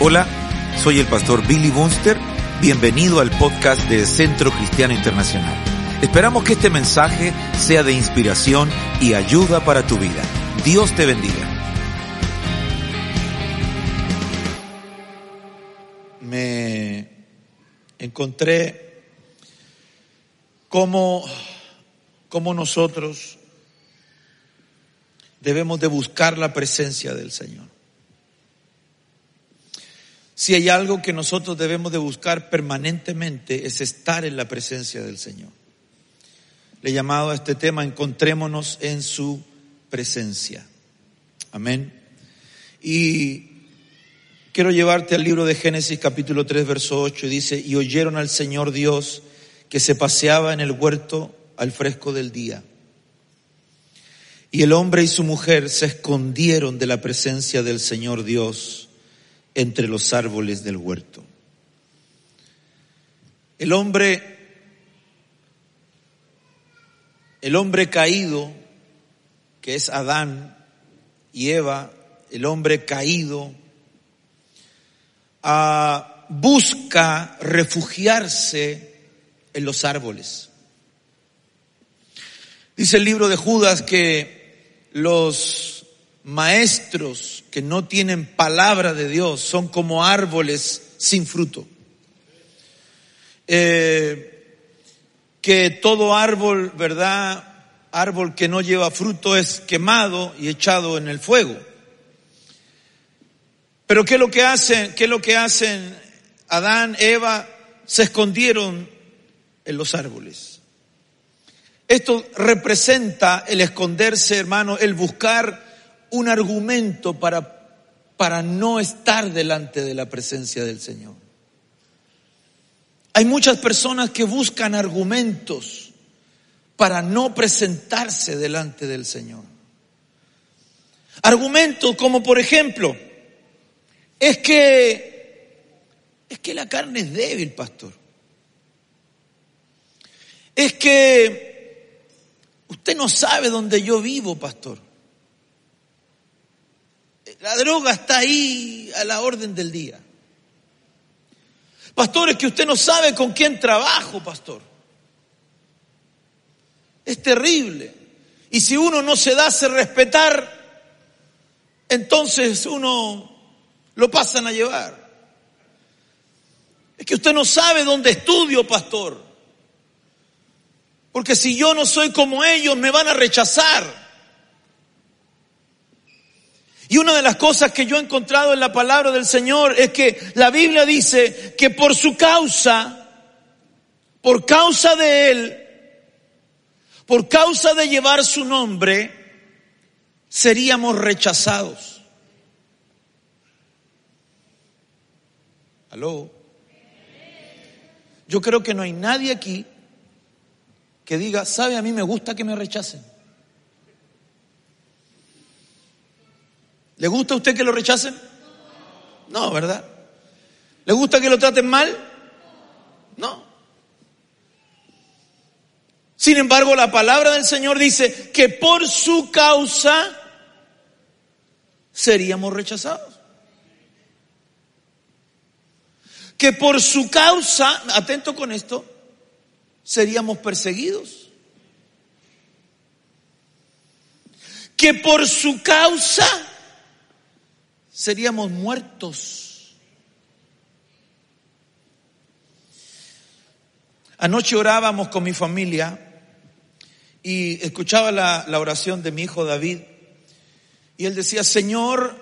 Hola, soy el pastor Billy Bunster. Bienvenido al podcast de Centro Cristiano Internacional. Esperamos que este mensaje sea de inspiración y ayuda para tu vida. Dios te bendiga. Me encontré cómo, cómo nosotros debemos de buscar la presencia del Señor. Si hay algo que nosotros debemos de buscar permanentemente es estar en la presencia del Señor. Le he llamado a este tema Encontrémonos en su presencia. Amén. Y quiero llevarte al libro de Génesis capítulo 3 verso 8 y dice, y oyeron al Señor Dios que se paseaba en el huerto al fresco del día. Y el hombre y su mujer se escondieron de la presencia del Señor Dios entre los árboles del huerto. El hombre, el hombre caído, que es Adán y Eva, el hombre caído, ah, busca refugiarse en los árboles. Dice el libro de Judas que los maestros que no tienen palabra de Dios son como árboles sin fruto. Eh, que todo árbol, ¿verdad? Árbol que no lleva fruto es quemado y echado en el fuego. Pero ¿qué es lo que hacen? ¿Qué es lo que hacen? Adán, Eva se escondieron en los árboles. Esto representa el esconderse, hermano, el buscar un argumento para, para no estar delante de la presencia del Señor. Hay muchas personas que buscan argumentos para no presentarse delante del Señor. Argumentos como por ejemplo, es que es que la carne es débil, pastor. Es que usted no sabe dónde yo vivo, pastor. La droga está ahí a la orden del día. Pastor, es que usted no sabe con quién trabajo, pastor. Es terrible. Y si uno no se da a respetar, entonces uno lo pasan a llevar. Es que usted no sabe dónde estudio, pastor. Porque si yo no soy como ellos, me van a rechazar. Y una de las cosas que yo he encontrado en la palabra del Señor es que la Biblia dice que por su causa, por causa de Él, por causa de llevar su nombre, seríamos rechazados. Aló. Yo creo que no hay nadie aquí que diga, sabe, a mí me gusta que me rechacen. ¿Le gusta a usted que lo rechacen? No, ¿verdad? ¿Le gusta que lo traten mal? No. Sin embargo, la palabra del Señor dice que por su causa seríamos rechazados. Que por su causa, atento con esto, seríamos perseguidos. Que por su causa seríamos muertos. Anoche orábamos con mi familia y escuchaba la, oración de mi hijo David y él decía, Señor,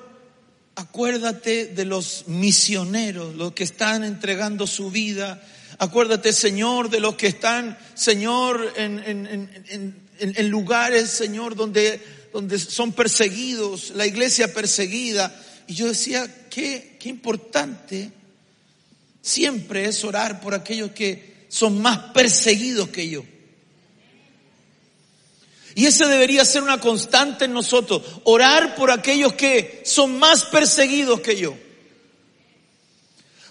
acuérdate de los misioneros, los que están entregando su vida. Acuérdate, Señor, de los que están, Señor, en, en lugares, Señor, donde, donde son perseguidos, la iglesia perseguida. Y yo decía, qué, qué importante siempre es orar por aquellos que son más perseguidos que yo. Y ese debería ser una constante en nosotros, orar por aquellos que son más perseguidos que yo.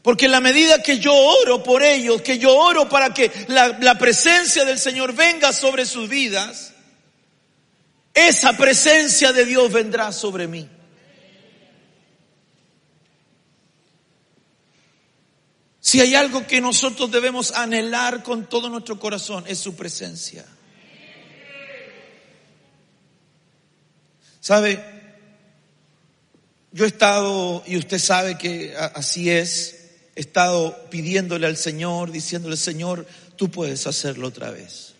Porque en la medida que yo oro por ellos, que yo oro para que la, la, presencia del Señor venga sobre sus vidas, esa presencia de Dios vendrá sobre mí. Si hay algo que nosotros debemos anhelar con todo nuestro corazón, es su presencia. ¿Sabe? Yo he estado, y usted sabe que así es, he estado pidiéndole al Señor, diciéndole, Señor, tú puedes hacerlo otra vez.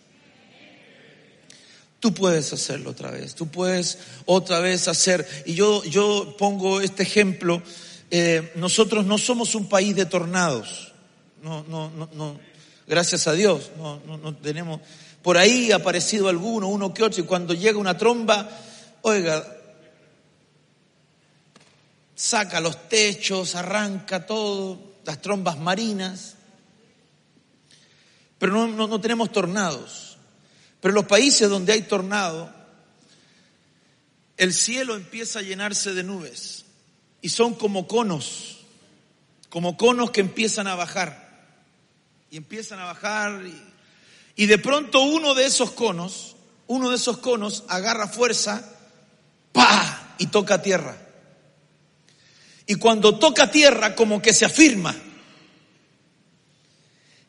Tú puedes hacerlo otra vez, tú puedes otra vez hacer. Y yo, yo pongo este ejemplo, eh, nosotros no somos un país de tornados, no, no, no, no, gracias a Dios, no, no, no tenemos, por ahí ha aparecido alguno, uno que otro, y cuando llega una tromba, Oiga, saca los techos, arranca todo, las trombas marinas, pero no, no, tenemos tornados. Pero los países donde hay tornado, el cielo empieza a llenarse de nubes y son como conos, como conos que empiezan a bajar y empiezan a bajar y, y de pronto uno de esos conos, uno de esos conos agarra fuerza ¡pa! y toca tierra. Y cuando toca tierra como que se afirma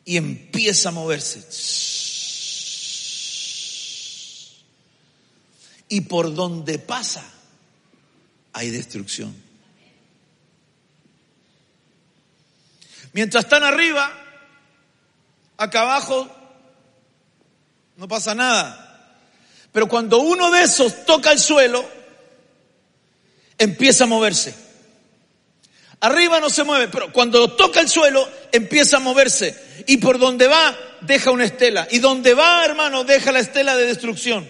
y empieza a moverse. Y por donde pasa hay destrucción. Mientras están arriba, acá abajo no pasa nada. Pero cuando uno de esos toca el suelo, empieza a moverse. Arriba no se mueve, pero cuando toca el suelo empieza a moverse. Y por donde va, deja una estela. Y donde va, hermano, deja la estela de destrucción.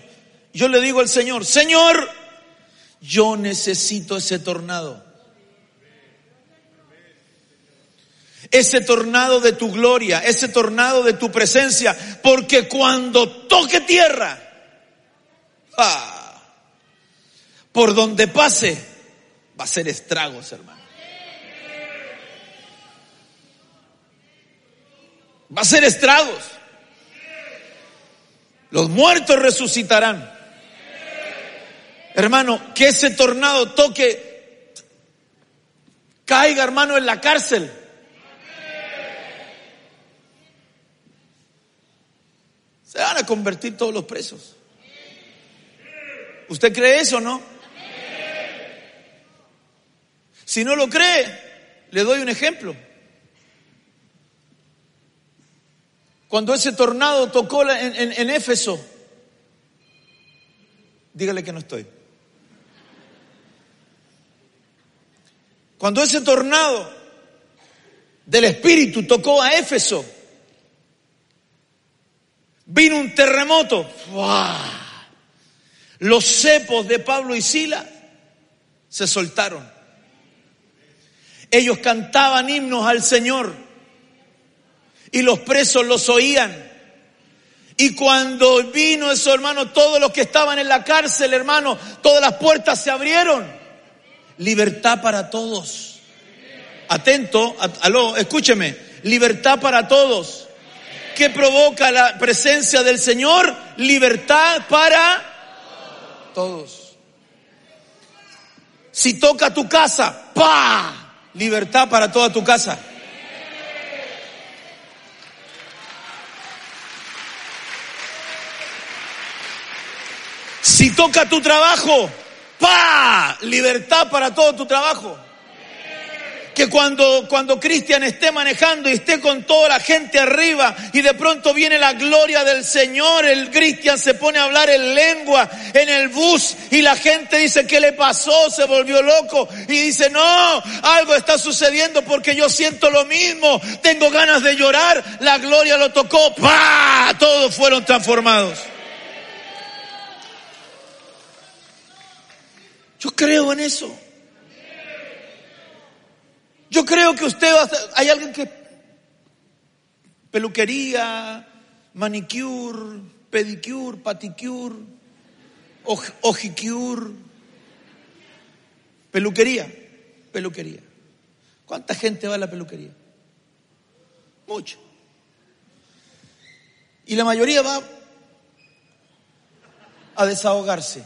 Yo le digo al Señor, Señor, yo necesito ese tornado. Ese tornado de tu gloria, ese tornado de tu presencia, porque cuando toque tierra, por donde pase, va a ser estragos, hermano. Va a ser estragos. Los muertos resucitarán. Hermano, que ese tornado toque, caiga, hermano, en la cárcel. Se van a convertir todos los presos. ¿Usted cree eso o no? Si no lo cree, le doy un ejemplo. Cuando ese tornado tocó en, Éfeso, dígale que no estoy. Cuando ese tornado del Espíritu tocó a Éfeso, vino un terremoto. Los cepos de Pablo y Sila se soltaron. Ellos cantaban himnos al Señor y los presos los oían. Y cuando vino eso, hermano, todos los que estaban en la cárcel, hermano, todas las puertas se abrieron. Libertad para todos. Atento, aló, escúcheme. Libertad para todos. ¿Qué provoca la presencia del Señor? Libertad para todos. Si toca tu casa, ¡pa! libertad para toda tu casa. Si toca tu trabajo, ¡pa! Libertad para todo tu trabajo que cuando, cuando Cristian esté manejando y esté con toda la gente arriba y de pronto viene la gloria del Señor, el Cristian se pone a hablar en lengua en el bus y la gente dice, ¿qué le pasó? Se volvió loco y dice, no, algo está sucediendo porque yo siento lo mismo, tengo ganas de llorar, la gloria lo tocó, ¡pa! Todos fueron transformados. Yo creo en eso. Yo creo que usted va a, hay alguien que peluquería, manicure, pedicure, paticure, ojicure, peluquería, peluquería. ¿Cuánta gente va a la peluquería? Mucho. Y la mayoría va a desahogarse.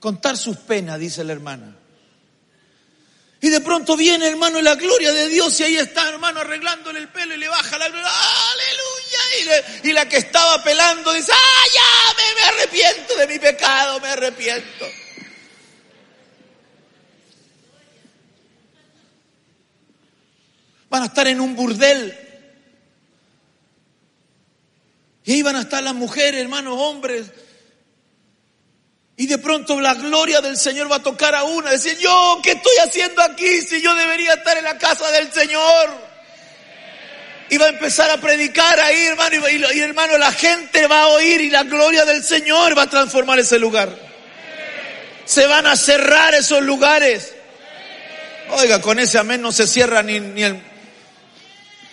Contar sus penas, dice la hermana. Y de pronto viene, hermano, la gloria de Dios y ahí está, hermano, arreglándole el pelo y le baja la gloria. ¡Aleluya! Y, la que estaba pelando dice, ¡ah, ya! Me, me arrepiento de mi pecado, me arrepiento. Van a estar en un burdel. Y ahí van a estar las mujeres, hermanos, hombres, y de pronto la gloria del Señor va a tocar a una. Decir, yo, ¿qué estoy haciendo aquí si yo debería estar en la casa del Señor? Y va a empezar a predicar ahí, hermano, y, hermano, la gente va a oír y la gloria del Señor va a transformar ese lugar. Se van a cerrar esos lugares. Oiga, con ese amén no se cierra ni, ni el...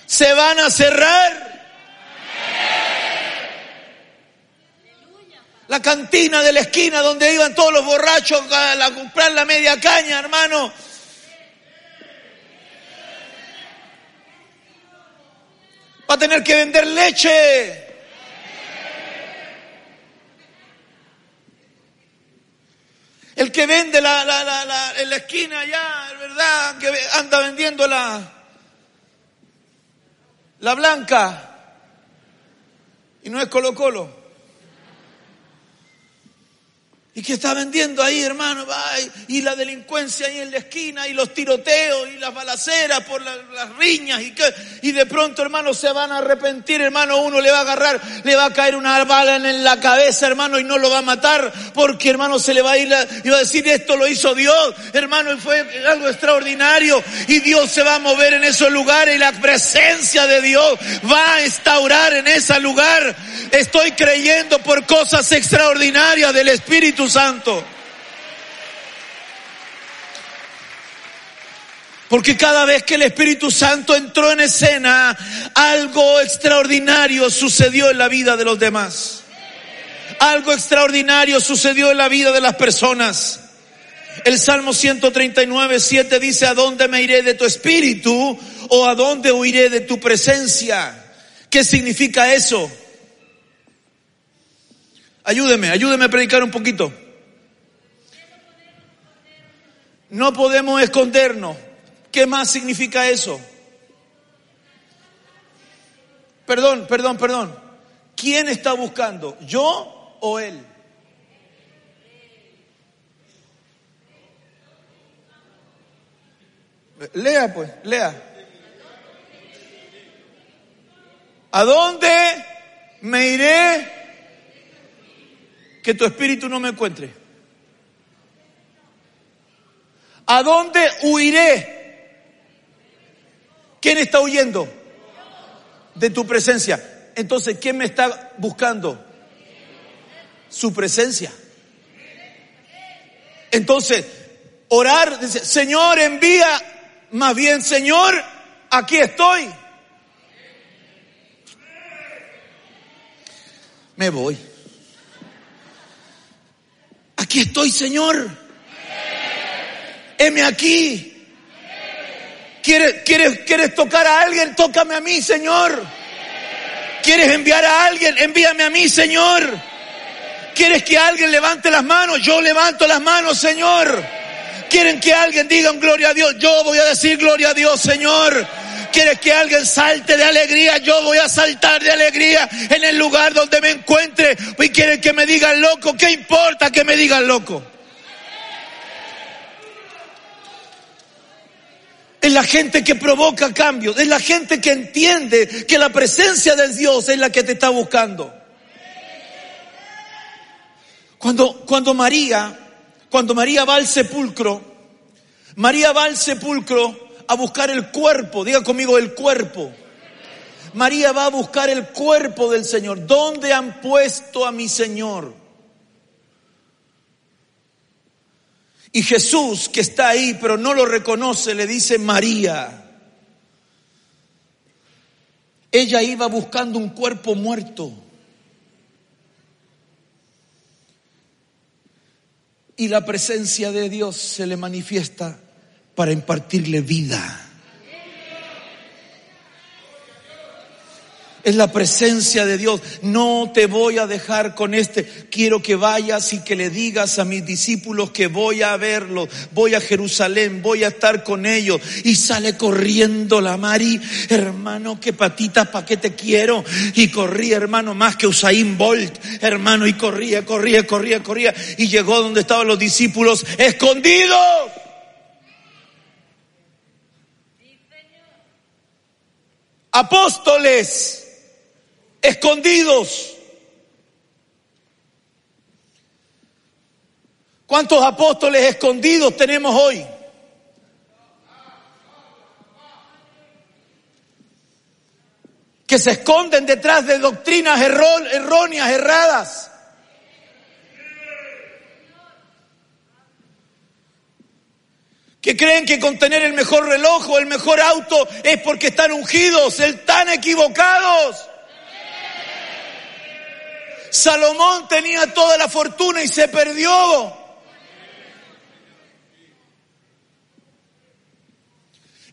Se van a cerrar. La cantina de la esquina donde iban todos los borrachos a, comprar la media caña, hermano. Va a tener que vender leche. El que vende la, la, en la esquina allá, ¿verdad? Que anda vendiendo la, la blanca. Y no es Colo Colo. Y que está vendiendo ahí, hermano, y la delincuencia ahí en la esquina, y los tiroteos, y las balaceras por las riñas, y, que, y de pronto, hermano, se van a arrepentir, hermano, uno le va a agarrar, le va a caer una bala en la cabeza, hermano, y no lo va a matar, porque, hermano, se le va a ir, y va a decir, esto lo hizo Dios, hermano, y fue algo extraordinario, y Dios se va a mover en esos lugares, y la presencia de Dios va a instaurar en ese lugar. Estoy creyendo por cosas extraordinarias del Espíritu Santo. Porque cada vez que el Espíritu Santo entró en escena, algo extraordinario sucedió en la vida de los demás. Algo extraordinario sucedió en la vida de las personas. El Salmo 139, 7 dice, ¿a dónde me iré de tu espíritu o a dónde huiré de tu presencia? ¿Qué significa eso? Ayúdeme, ayúdeme a predicar un poquito. No podemos escondernos. ¿Qué más significa eso? Perdón, perdón, perdón. ¿Quién está buscando? ¿Yo o él? Lea pues, lea. ¿A dónde me iré que tu espíritu no me encuentre? ¿A dónde huiré? ¿Quién está huyendo? De tu presencia. Entonces, ¿quién me está buscando? Su presencia. Entonces, orar, dice, Señor, envía, más bien, Señor, aquí estoy. Me voy. Aquí estoy, Señor. Heme aquí. ¿Quieres, quieres, ¿Quieres tocar a alguien? Tócame a mí, Señor. ¿Quieres enviar a alguien? Envíame a mí, Señor. ¿Quieres que alguien levante las manos? Yo levanto las manos, Señor. ¿Quieren que alguien diga gloria a Dios? Yo voy a decir gloria a Dios, Señor. ¿Quieres que alguien salte de alegría? Yo voy a saltar de alegría en el lugar donde me encuentre. Y quieren que me digan loco. ¿Qué importa que me digan loco? Es la gente que provoca cambios. Es la gente que entiende que la presencia de Dios es la que te está buscando. Cuando, cuando María, cuando María va al sepulcro, María va al sepulcro a buscar el cuerpo, diga conmigo el cuerpo. María va a buscar el cuerpo del Señor. ¿Dónde han puesto a mi Señor? Y Jesús, que está ahí pero no lo reconoce, le dice María. Ella iba buscando un cuerpo muerto. Y la presencia de Dios se le manifiesta para impartirle vida. Es la presencia de Dios. No te voy a dejar con este. Quiero que vayas y que le digas a mis discípulos que voy a verlos. Voy a Jerusalén, voy a estar con ellos. Y sale corriendo la Mari. Hermano, qué patitas, pa' qué te quiero. Y corría, hermano, más que Usain Bolt. Hermano, y corría, corría, corría, corría. Y llegó donde estaban los discípulos escondidos. Apóstoles escondidos. ¿Cuántos apóstoles escondidos tenemos hoy? Que se esconden detrás de doctrinas erróneas, erradas. Que creen que con tener el mejor reloj o el mejor auto es porque están ungidos, están equivocados. Salomón tenía toda la fortuna y se perdió.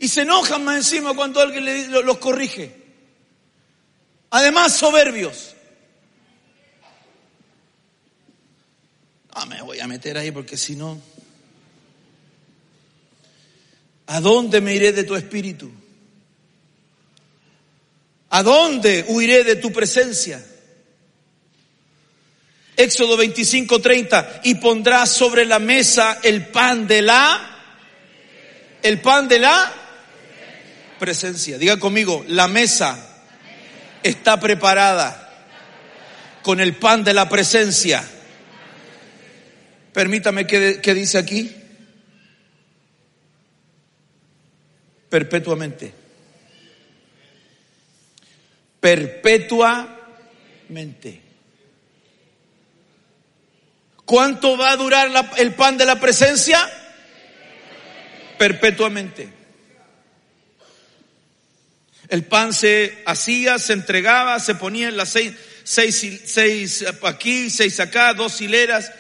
Y se enojan más encima cuando alguien los corrige. Además, soberbios. Ah, me voy a meter ahí porque si no. ¿A dónde me iré de tu espíritu? ¿A dónde huiré de tu presencia? Éxodo 25, 30, y pondrá sobre la mesa el pan de la, el pan de la presencia. Diga conmigo, la mesa está preparada con el pan de la presencia. Permítame que dice aquí. Perpetuamente. Perpetuamente. ¿Cuánto va a durar el pan de la presencia? Perpetuamente. El pan se hacía, se entregaba, se ponía en las seis, seis, seis aquí, seis acá, dos hileras.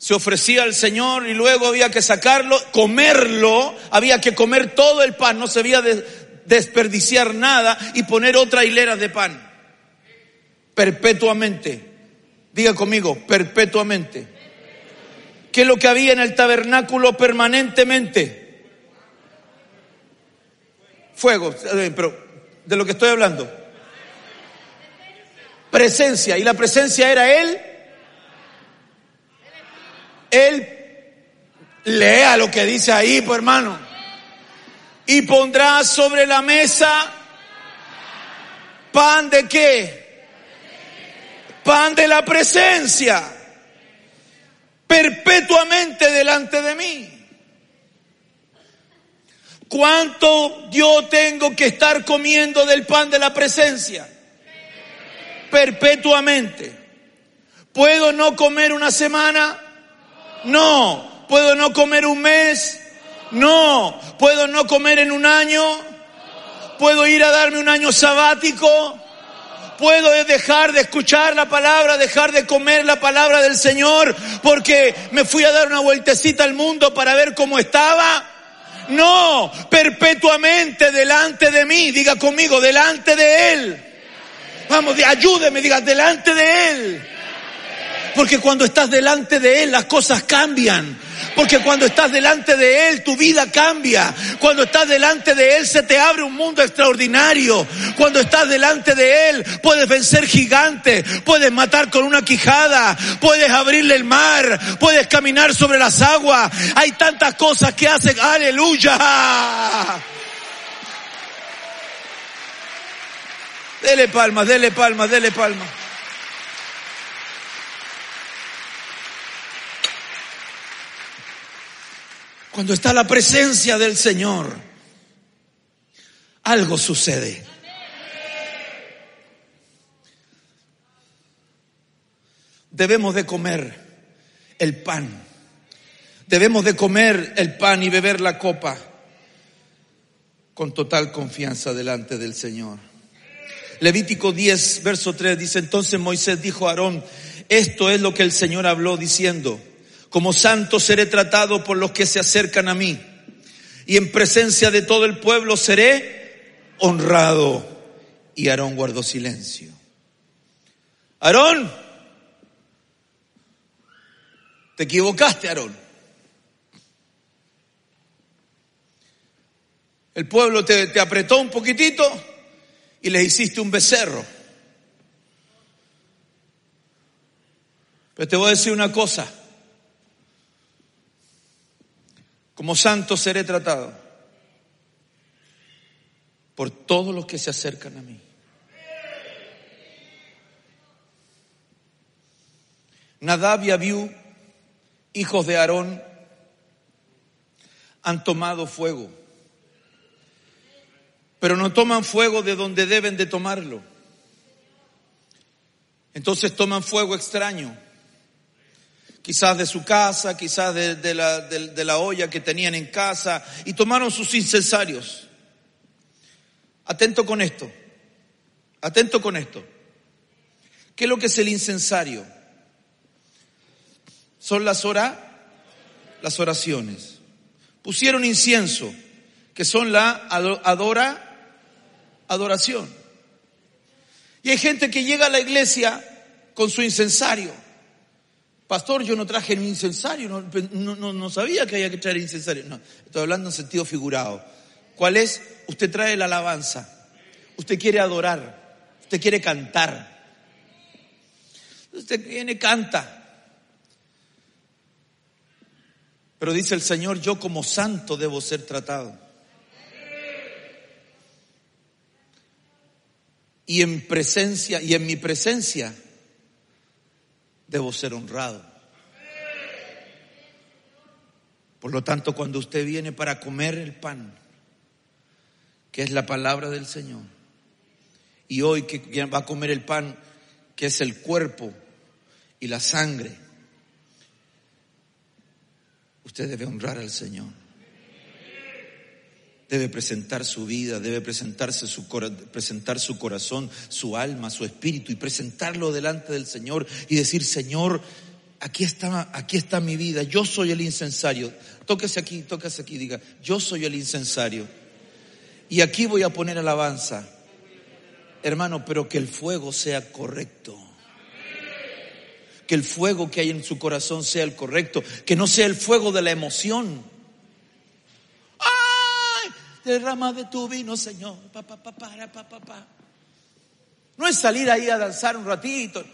Se ofrecía al Señor y luego había que sacarlo, comerlo, había que comer todo el pan, no se había de desperdiciar nada y poner otra hilera de pan. Perpetuamente. Diga conmigo, perpetuamente. ¿Qué es lo que había en el tabernáculo permanentemente? Fuego, pero de lo que estoy hablando. Presencia, y la presencia era Él. Él lea lo que dice ahí, pues hermano. Y pondrá sobre la mesa pan de qué? pan de la presencia, perpetuamente delante de mí. ¿Cuánto yo tengo que estar comiendo del pan de la presencia? Perpetuamente. ¿Puedo no comer una semana? No. ¿Puedo no comer un mes? No. ¿Puedo no comer en un año? ¿Puedo ir a darme un año sabático? puedo dejar de escuchar la palabra, dejar de comer la palabra del Señor porque me fui a dar una vueltecita al mundo para ver cómo estaba. No, perpetuamente delante de mí, diga conmigo, delante de Él. Vamos, ayúdeme, diga, delante de Él. Porque cuando estás delante de Él las cosas cambian. Porque cuando estás delante de Él, tu vida cambia. Cuando estás delante de Él, se te abre un mundo extraordinario. Cuando estás delante de Él, puedes vencer gigantes, puedes matar con una quijada, puedes abrirle el mar, puedes caminar sobre las aguas. Hay tantas cosas que hacen. Aleluya. Dele palmas, dele palmas, dele palmas. Cuando está la presencia del Señor, algo sucede. Debemos de comer el pan Debemos de comer el pan y beber la copa con total confianza delante del Señor. Levítico 10, verso 3 dice, entonces Moisés dijo a Aarón, esto es lo que el Señor habló diciendo, como santo seré tratado por los que se acercan a mí, y en presencia de todo el pueblo seré honrado. Y Aarón guardó silencio. Aarón, te equivocaste, Aarón. El pueblo te, te apretó un poquitito y le hiciste un becerro. Pero te voy a decir una cosa. Como santo seré tratado por todos los que se acercan a mí. Nadab y Abiú, hijos de Aarón, han tomado fuego pero no toman fuego de donde deben de tomarlo. Entonces toman fuego extraño, quizás de su casa, quizás de, la, olla que tenían en casa, y tomaron sus incensarios. Atento con esto, atento con esto. ¿Qué es lo que es el incensario? Son las, ora, las oraciones. Pusieron incienso, que son la adora, adoración. Y hay gente que llega a la iglesia con su incensario. Pastor, yo no traje mi incensario, no, sabía que había que traer incensario. No, estoy hablando en sentido figurado. ¿Cuál es? Usted trae la alabanza. Usted quiere adorar. Usted quiere cantar. Usted viene, canta. Pero dice el Señor, yo como santo debo ser tratado. y en presencia y en mi presencia debo ser honrado. Por lo tanto, cuando usted viene para comer el pan, que es la palabra del Señor, y hoy que va a comer el pan, que es el cuerpo y la sangre, usted debe honrar al Señor debe presentar su vida, debe presentarse su, presentar su corazón, su alma, su espíritu y presentarlo delante del Señor y decir, Señor, aquí está, aquí está mi vida, yo soy el incensario. Tóquese aquí, tóquese aquí, diga, yo soy el incensario. Y aquí voy a poner alabanza. Hermano, pero que el fuego sea correcto. Que el fuego que hay en su corazón sea el correcto. Que no sea el fuego de la emoción derrama de tu vino, Señor. No es salir ahí a danzar un ratito.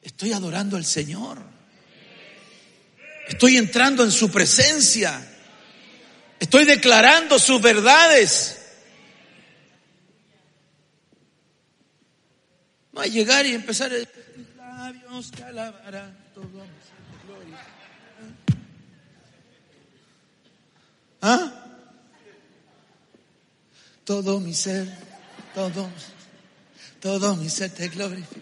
Estoy adorando al Señor. Estoy entrando en su presencia. Estoy declarando sus verdades. No hay llegar y empezar a labios gloria. ¿Ah? Todo mi ser, todo, todo mi ser te glorifica.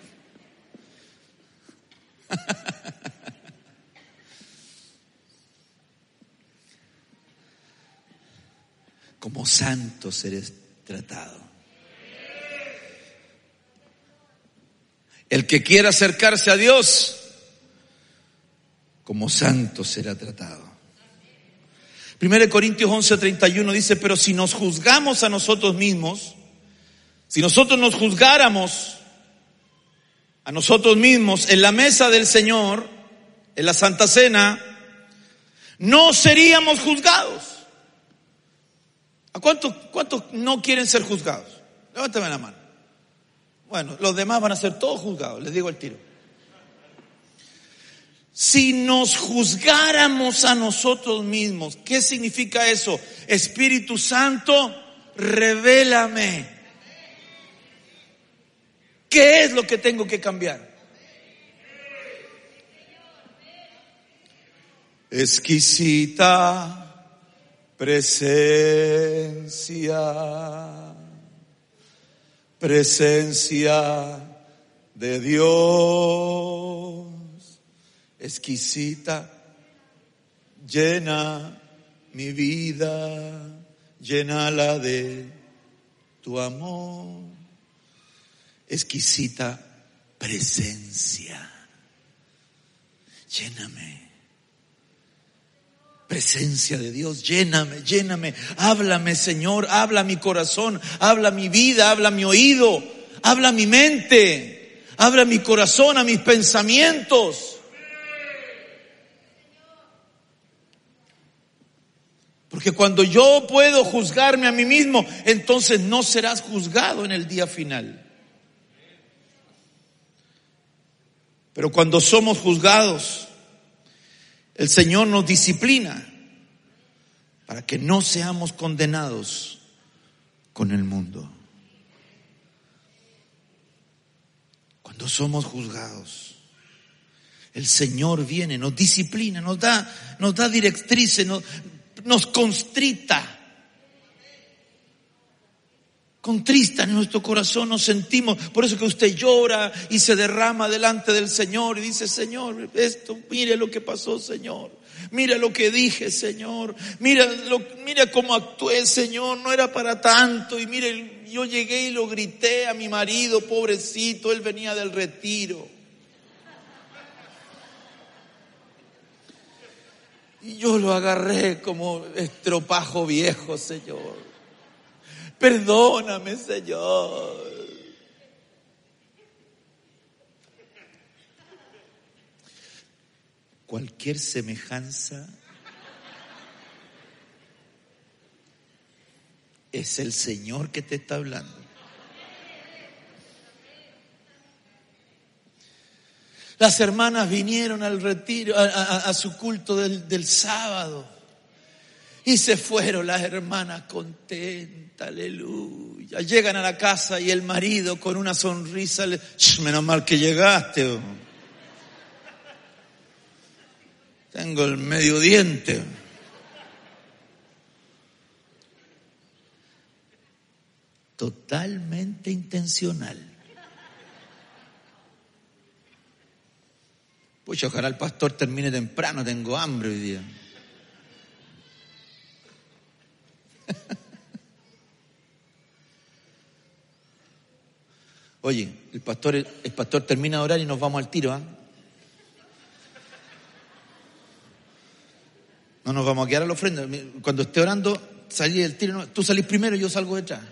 Como santo serás tratado. El que quiera acercarse a Dios, como santo será tratado. 1 Corintios 11:31 dice, pero si nos juzgamos a nosotros mismos, si nosotros nos juzgáramos a nosotros mismos en la mesa del Señor, en la Santa Cena, no seríamos juzgados. ¿A cuántos, cuántos no quieren ser juzgados? Levántame la mano. Bueno, los demás van a ser todos juzgados, les digo el tiro. Si nos juzgáramos a nosotros mismos, ¿qué significa eso? Espíritu Santo, revélame. ¿Qué es lo que tengo que cambiar? Exquisita presencia, presencia de Dios exquisita. Llena mi vida, llénala de tu amor. Exquisita presencia. Lléname. Presencia de Dios, lléname, lléname. Háblame, Señor, habla mi corazón, habla mi vida, habla mi oído, habla mi mente, habla mi corazón, a mis pensamientos. Porque cuando yo puedo juzgarme a mí mismo, entonces no serás juzgado en el día final. Pero cuando somos juzgados, el Señor nos disciplina para que no seamos condenados con el mundo. Cuando somos juzgados, el Señor viene, nos disciplina, nos da, nos da directrices, nos, nos constrita. Contrista en nuestro corazón nos sentimos, por eso que usted llora y se derrama delante del Señor y dice, Señor, esto, mire lo que pasó, Señor. Mira lo que dije, Señor. Mira, lo, mira cómo actué, Señor. No era para tanto. Y mire, yo llegué y lo grité a mi marido, pobrecito. Él venía del retiro. Y yo lo agarré como estropajo viejo, Señor. Perdóname, Señor. Cualquier semejanza es el Señor que te está hablando. Las hermanas vinieron al retiro, a, su culto del, sábado. Y se fueron las hermanas contentas, aleluya. Llegan a la casa y el marido con una sonrisa, le, menos mal que llegaste. Oh. Tengo el medio diente. Totalmente intencional. Pues ojalá el pastor termine temprano, tengo hambre hoy día. Oye, el pastor, el pastor termina de orar y nos vamos al tiro, ¿ah? No nos vamos a quedar a la ofrenda. Cuando esté orando, salí del tiro. tú salís primero y yo salgo detrás.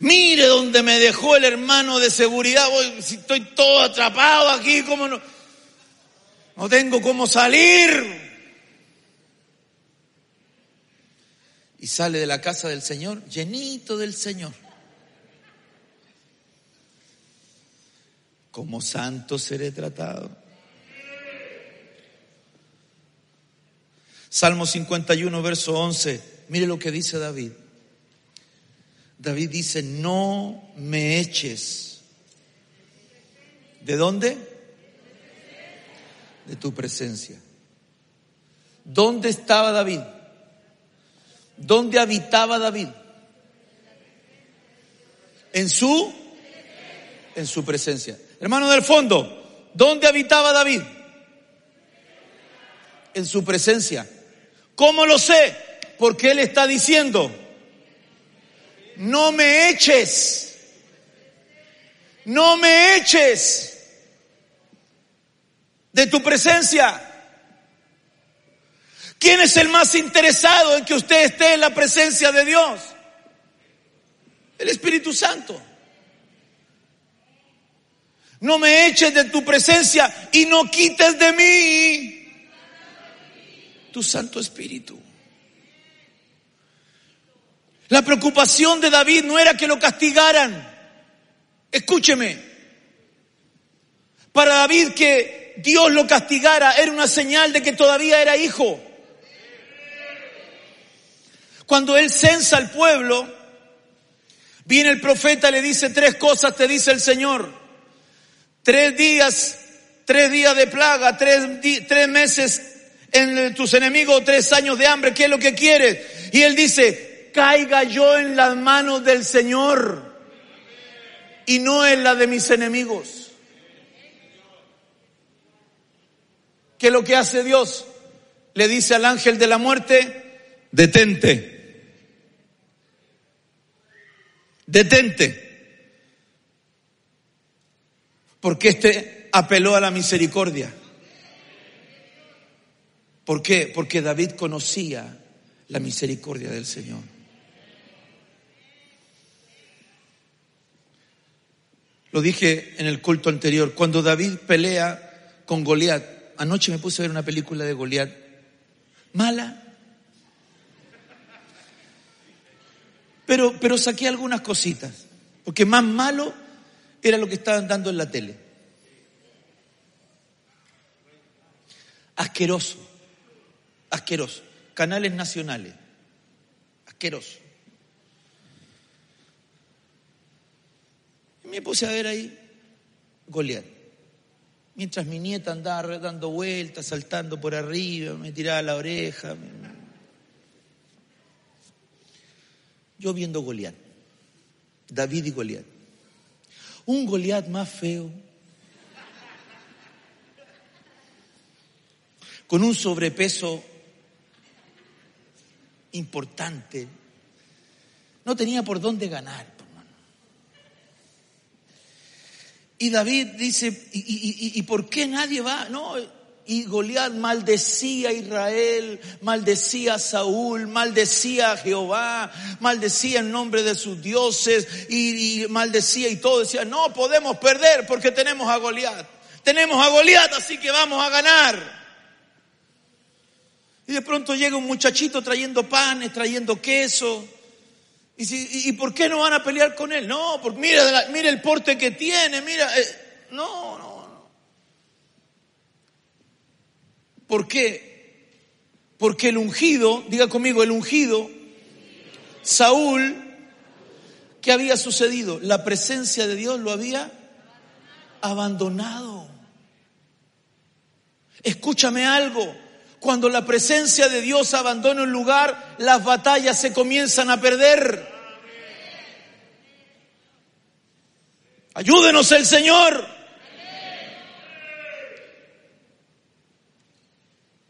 Mire donde me dejó el hermano de seguridad. Si estoy todo atrapado aquí, ¿cómo no? No tengo cómo salir. Y sale de la casa del Señor llenito del Señor. Como santo seré tratado. Salmo 51, verso 11. Mire lo que dice David. David dice, no me eches. ¿De dónde? De tu presencia. ¿Dónde estaba David? ¿Dónde habitaba David? En su en su presencia. Hermano del fondo, ¿dónde habitaba David? En su presencia. ¿Cómo lo sé? Porque él está diciendo, no me eches, no me eches de tu presencia. ¿Quién es el más interesado en que usted esté en la presencia de Dios? El Espíritu Santo. No me eches de tu presencia y no quites de mí tu Santo Espíritu. La preocupación de David no era que lo castigaran. Escúcheme. Para David que Dios lo castigara era una señal de que todavía era hijo. Cuando él censa al pueblo, viene el profeta le dice tres cosas, te dice el Señor. Tres días, tres días de plaga, tres, tres meses en tus enemigos, tres años de hambre, ¿qué es lo que quieres? Y él dice, caiga yo en las manos del Señor y no en la de mis enemigos. ¿Qué es lo que hace Dios? Le dice al ángel de la muerte, detente. Detente. Porque este apeló a la misericordia. ¿Por qué? Porque David conocía la misericordia del Señor. Lo dije en el culto anterior, cuando David pelea con Goliat, anoche me puse a ver una película de Goliat, mala, pero, pero saqué algunas cositas, porque más malo era lo que estaban dando en la tele. Asqueroso, asqueroso. Canales nacionales, asqueroso. Y me puse a ver ahí Goliat. Mientras mi nieta andaba dando vueltas, saltando por arriba, me tiraba la oreja. Yo viendo Goliat, David y Goliat. Un Goliat más feo, con un sobrepeso importante, no tenía por dónde ganar. Y David dice, ¿y, por qué nadie va? No, y Goliat maldecía a Israel, maldecía a Saúl, maldecía a Jehová, maldecía en nombre de sus dioses y, y, maldecía y todo. Decía, no podemos perder porque tenemos a Goliat. Tenemos a Goliat, así que vamos a ganar. Y de pronto llega un muchachito trayendo panes, trayendo queso. ¿Y, si, y, por qué no van a pelear con él? No, porque mira, mira el porte que tiene, mira. Eh, no, no, no. ¿Por qué? Porque el ungido, diga conmigo, el ungido, Saúl, ¿qué había sucedido? La presencia de Dios lo había abandonado. Escúchame algo. Cuando la presencia de Dios abandona un lugar, las batallas se comienzan a perder. Ayúdenos el Señor.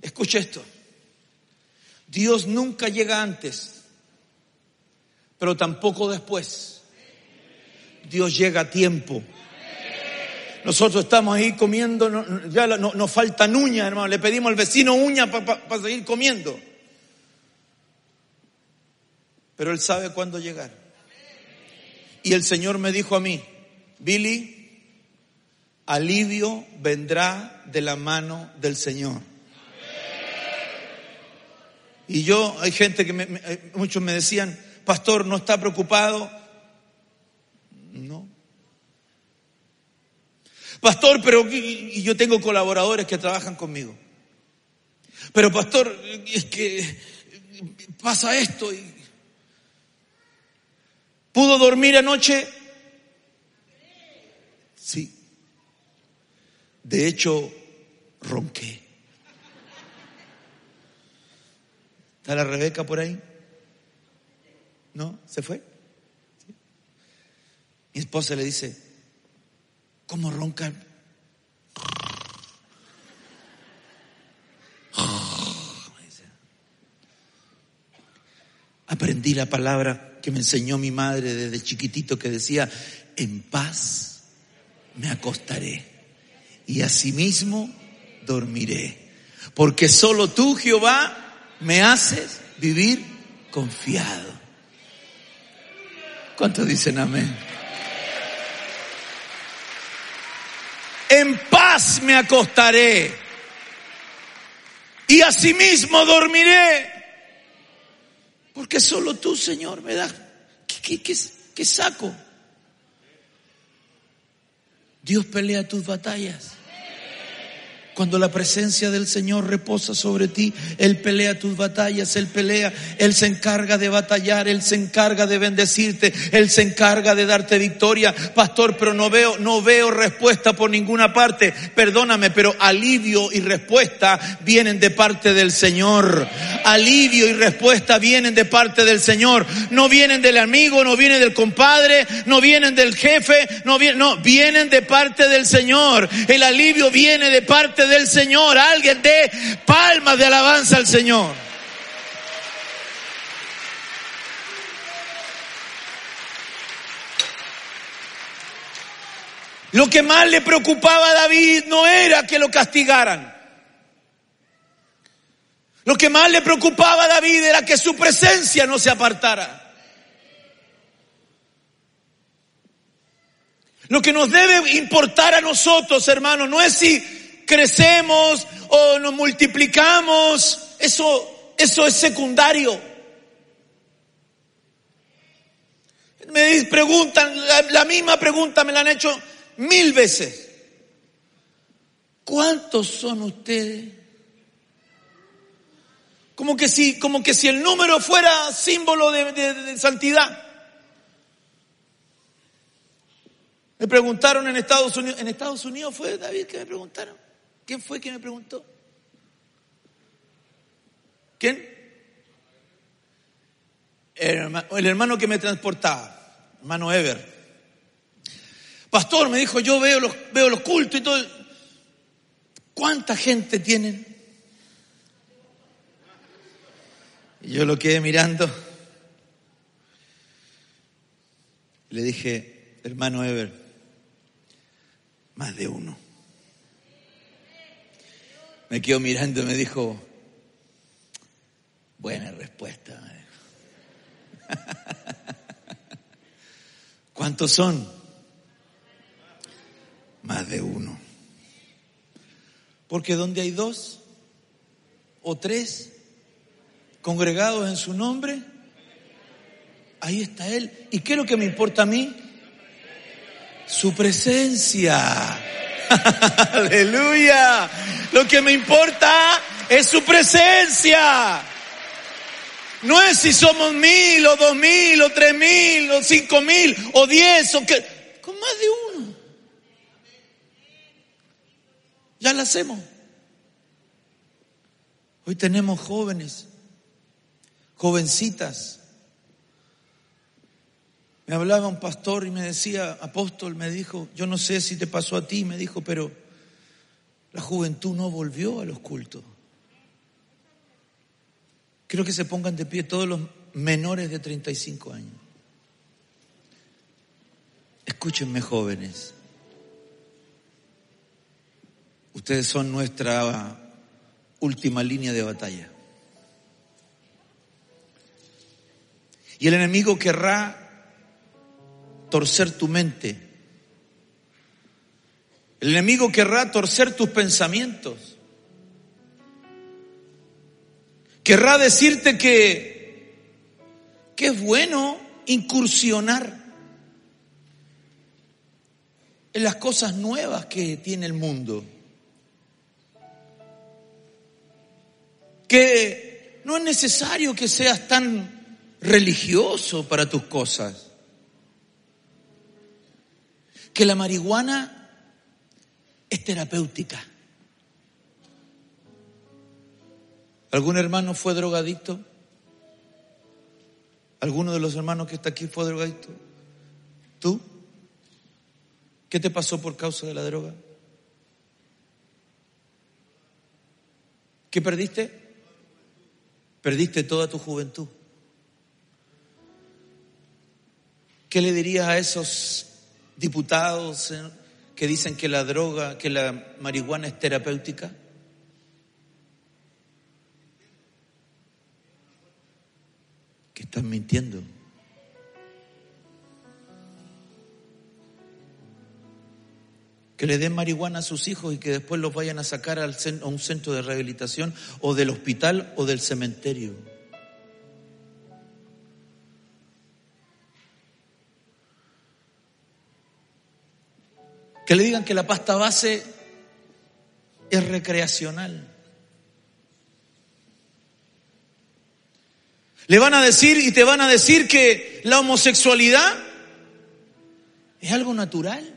Escuche esto. Dios nunca llega antes, pero tampoco después. Dios llega a tiempo. Nosotros estamos ahí comiendo, ya no, nos faltan uñas, hermano. Le pedimos al vecino uñas para seguir comiendo. Pero Él sabe cuándo llegar. Y el Señor me dijo a mí, Billy, alivio vendrá de la mano del Señor. Y yo, hay gente que eh, muchos me decían, pastor, ¿no está preocupado? No. Pastor, pero yo tengo colaboradores que trabajan conmigo. Pero pastor, es que pasa esto y ¿Pudo dormir anoche? Sí. De hecho, ronqué. ¿Está la Rebeca por ahí? ¿No? ¿Se fue? Mi esposa le dice, ¿Cómo roncan? Aprendí la palabra que me enseñó mi madre desde chiquitito que decía, en paz me acostaré y asimismo dormiré. Porque solo tú, Jehová, me haces vivir confiado. ¿Cuántos dicen amén? En paz me acostaré y asimismo dormiré. Porque solo tú, Señor, me das. ¿Qué, saco? Dios pelea tus batallas. Cuando la presencia del Señor reposa sobre ti, Él pelea tus batallas, Él pelea, Él se encarga de batallar, Él se encarga de bendecirte, Él se encarga de darte victoria. Pastor, pero no veo, no veo respuesta por ninguna parte. Perdóname, pero alivio y respuesta vienen de parte del Señor. Alivio y respuesta vienen de parte del Señor. No vienen del amigo, no vienen del compadre, no vienen del jefe, no vienen, no, vienen de parte del Señor. El alivio viene de parte del Señor. Alguien dé palmas de alabanza al Señor. Lo que más le preocupaba a David no era que lo castigaran. Lo que más le preocupaba a David era que su presencia no se apartara. Lo que nos debe importar a nosotros, hermanos, no es si crecemos o nos multiplicamos, eso, eso es secundario. Me preguntan, la, misma pregunta me la han hecho mil veces. ¿Cuántos son ustedes? Como que si, como que si el número fuera símbolo de, de santidad. Me preguntaron en Estados Unidos, en Estados Unidos fue David que me preguntaron. ¿Quién fue que me preguntó? ¿Quién? El hermano, que me transportaba, hermano Ever. Pastor, me dijo, yo veo los, veo cultos y todo. ¿Cuánta gente tienen? Y yo lo quedé mirando. Le dije, hermano Ever, más de uno me quedó mirando y me dijo, buena respuesta. ¿Cuántos son? Más de uno. Porque donde hay dos o tres congregados en su nombre, ahí está Él. ¿Y qué es lo que me importa a mí? Su presencia. Aleluya. Lo que me importa es su presencia. No es si somos mil o dos mil o tres mil o cinco mil o diez o que, con más de uno. Ya lo hacemos. Hoy tenemos jóvenes, jovencitas. Me hablaba un pastor y me decía, apóstol, me dijo, yo no sé si te pasó a ti, me dijo, pero la juventud no volvió a los cultos. Quiero que se pongan de pie todos los menores de 35 años. Escúchenme jóvenes. Ustedes son nuestra última línea de batalla. Y el enemigo querrá torcer tu mente el enemigo querrá torcer tus pensamientos. Querrá decirte que, que es bueno incursionar en las cosas nuevas que tiene el mundo. Que no es necesario que seas tan religioso para tus cosas. Que la marihuana es terapéutica. ¿Algún hermano fue drogadicto? ¿Alguno de los hermanos que está aquí fue drogadicto? ¿Tú? ¿Qué te pasó por causa de la droga? ¿Qué perdiste? Perdiste toda tu juventud. ¿Qué le dirías a esos diputados, que dicen que la droga, que la marihuana es terapéutica? Que están mintiendo. Que le den marihuana a sus hijos y que después los vayan a sacar a un centro de rehabilitación o del hospital o del cementerio. Que le digan que la pasta base es recreacional. Le van a decir y te van a decir que la homosexualidad es algo natural.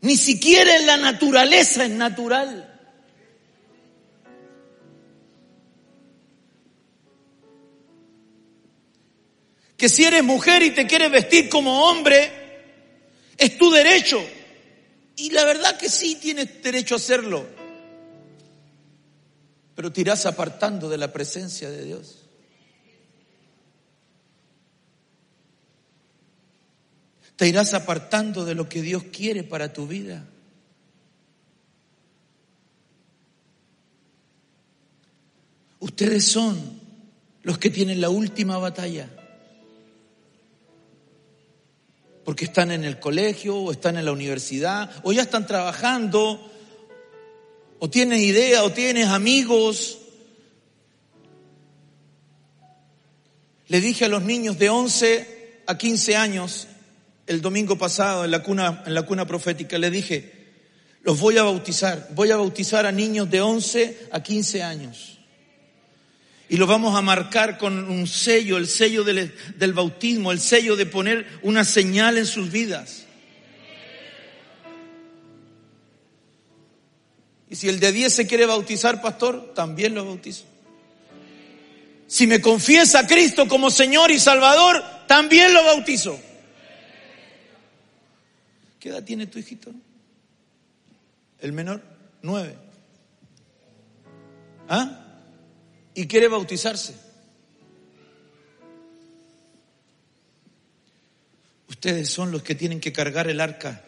Ni siquiera en la naturaleza es natural. Que si eres mujer y te quieres vestir como hombre, es tu derecho. Y la verdad que sí tienes derecho a hacerlo pero te irás apartando de la presencia de Dios. Te irás apartando de lo que Dios quiere para tu vida. Ustedes son los que tienen la última batalla. Porque están en el colegio o están en la universidad o ya están trabajando o tienes idea, o tienes amigos. Le dije a los niños de 11 a 15 años, el domingo pasado en la cuna, en la cuna profética, le dije, los voy a bautizar, voy a bautizar a niños de 11 a 15 años. Y los vamos a marcar con un sello, el sello del, del bautismo, el sello de poner una señal en sus vidas. Y si el de 10 se quiere bautizar, pastor, también lo bautizo. Si me confiesa a Cristo como Señor y Salvador, también lo bautizo. ¿Qué edad tiene tu hijito? El menor, nueve. ¿Ah? Y quiere bautizarse. Ustedes son los que tienen que cargar el arca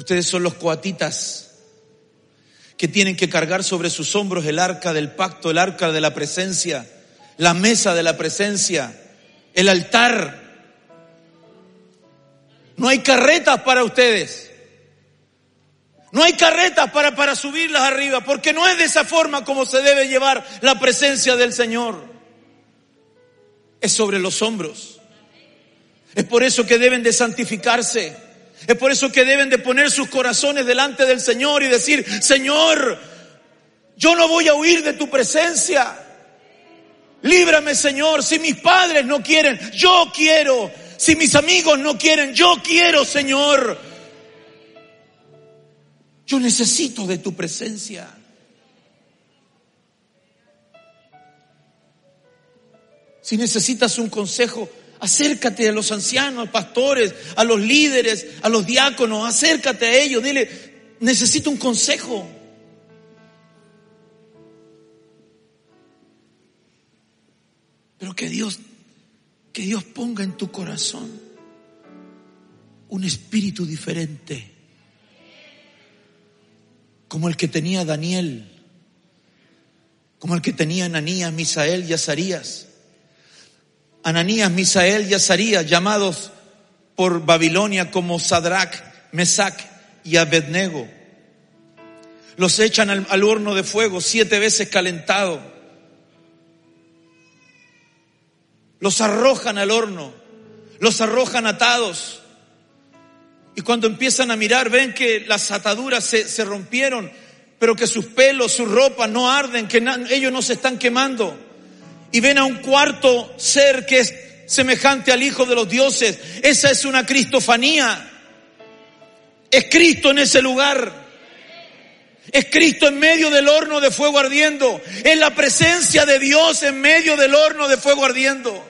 Ustedes son los coatitas que tienen que cargar sobre sus hombros el arca del pacto, el arca de la presencia, la mesa de la presencia, el altar. No hay carretas para ustedes. No hay carretas para, para subirlas arriba, porque no es de esa forma como se debe llevar la presencia del Señor. Es sobre los hombros. Es por eso que deben de santificarse. Es por eso que deben de poner sus corazones delante del Señor y decir, Señor, yo no voy a huir de tu presencia. Líbrame, Señor. Si mis padres no quieren, yo quiero. Si mis amigos no quieren, yo quiero, Señor. Yo necesito de tu presencia. Si necesitas un consejo, Acércate a los ancianos, pastores, a los líderes, a los diáconos, acércate a ellos, dile, necesito un consejo. Pero que Dios, que Dios ponga en tu corazón un espíritu diferente, como el que tenía Daniel, como el que tenía Ananías, Misael y Azarías Ananías, Misael y Azarías, llamados por Babilonia como Sadrach, Mesac y Abednego. Los echan al, al horno de fuego siete veces calentado. Los arrojan al horno, los arrojan atados. Y cuando empiezan a mirar, ven que las ataduras se, se rompieron, pero que sus pelos, su ropa no arden, que ellos no se están quemando y ven a un cuarto ser que es semejante al Hijo de los dioses. Esa es una cristofanía. Es Cristo en ese lugar. Es Cristo en medio del horno de fuego ardiendo. Es la presencia de Dios en medio del horno de fuego ardiendo.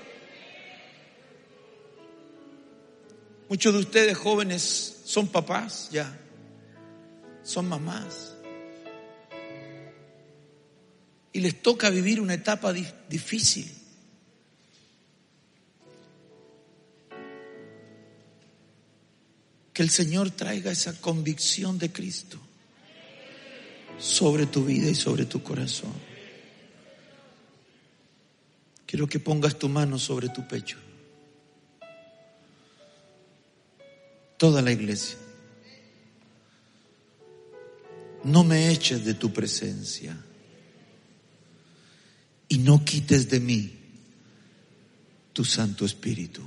Muchos de ustedes jóvenes son papás ya. Son mamás. y les toca vivir una etapa difícil. Que el Señor traiga esa convicción de Cristo sobre tu vida y sobre tu corazón. Quiero que pongas tu mano sobre tu pecho. Toda la iglesia. No me eches de tu presencia y no quites de mí tu Santo Espíritu.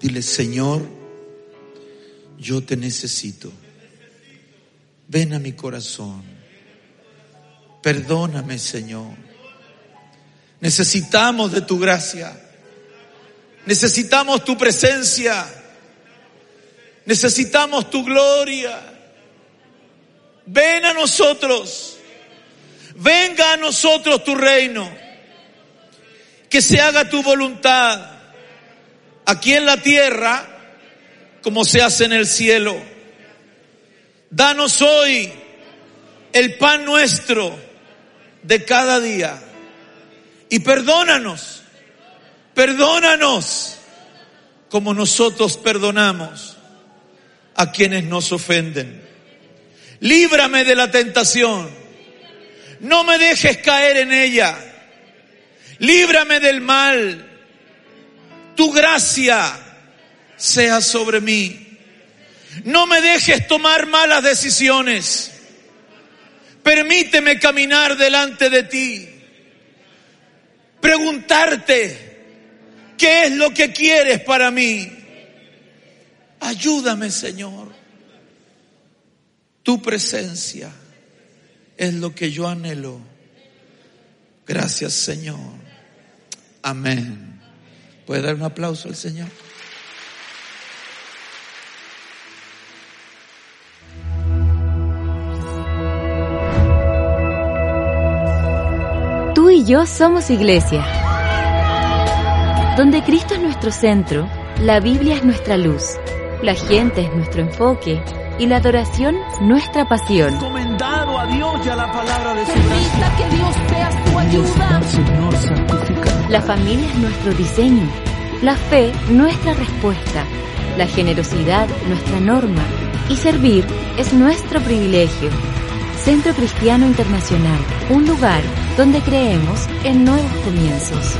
Dile, Señor, yo te necesito. Ven a mi corazón. Perdóname, Señor. Necesitamos de tu gracia. Necesitamos tu presencia. Necesitamos tu gloria. Ven a nosotros. Venga a nosotros tu reino. Que se haga tu voluntad aquí en la tierra como se hace en el cielo. Danos hoy el pan nuestro de cada día. Y perdónanos, perdónanos como nosotros perdonamos a quienes nos ofenden. Líbrame de la tentación. No me dejes caer en ella. Líbrame del mal. Tu gracia sea sobre mí. No me dejes tomar malas decisiones. Permíteme caminar delante de ti. Preguntarte, ¿qué es lo que quieres para mí? Ayúdame, Señor. Tu presencia es lo que yo anhelo. Gracias, Señor. Amén. ¿Puede dar un aplauso al Señor? Tú y yo somos iglesia. Donde Cristo es nuestro centro, la Biblia es nuestra luz, la gente es nuestro enfoque y la adoración nuestra pasión. Encomendado a Dios y a la palabra de su Permita que Dios sea tu ayuda. Señor, santifica. La familia es nuestro diseño, la fe nuestra respuesta, la generosidad nuestra norma y servir es nuestro privilegio. Centro Cristiano Internacional, un lugar donde creemos en nuevos comienzos.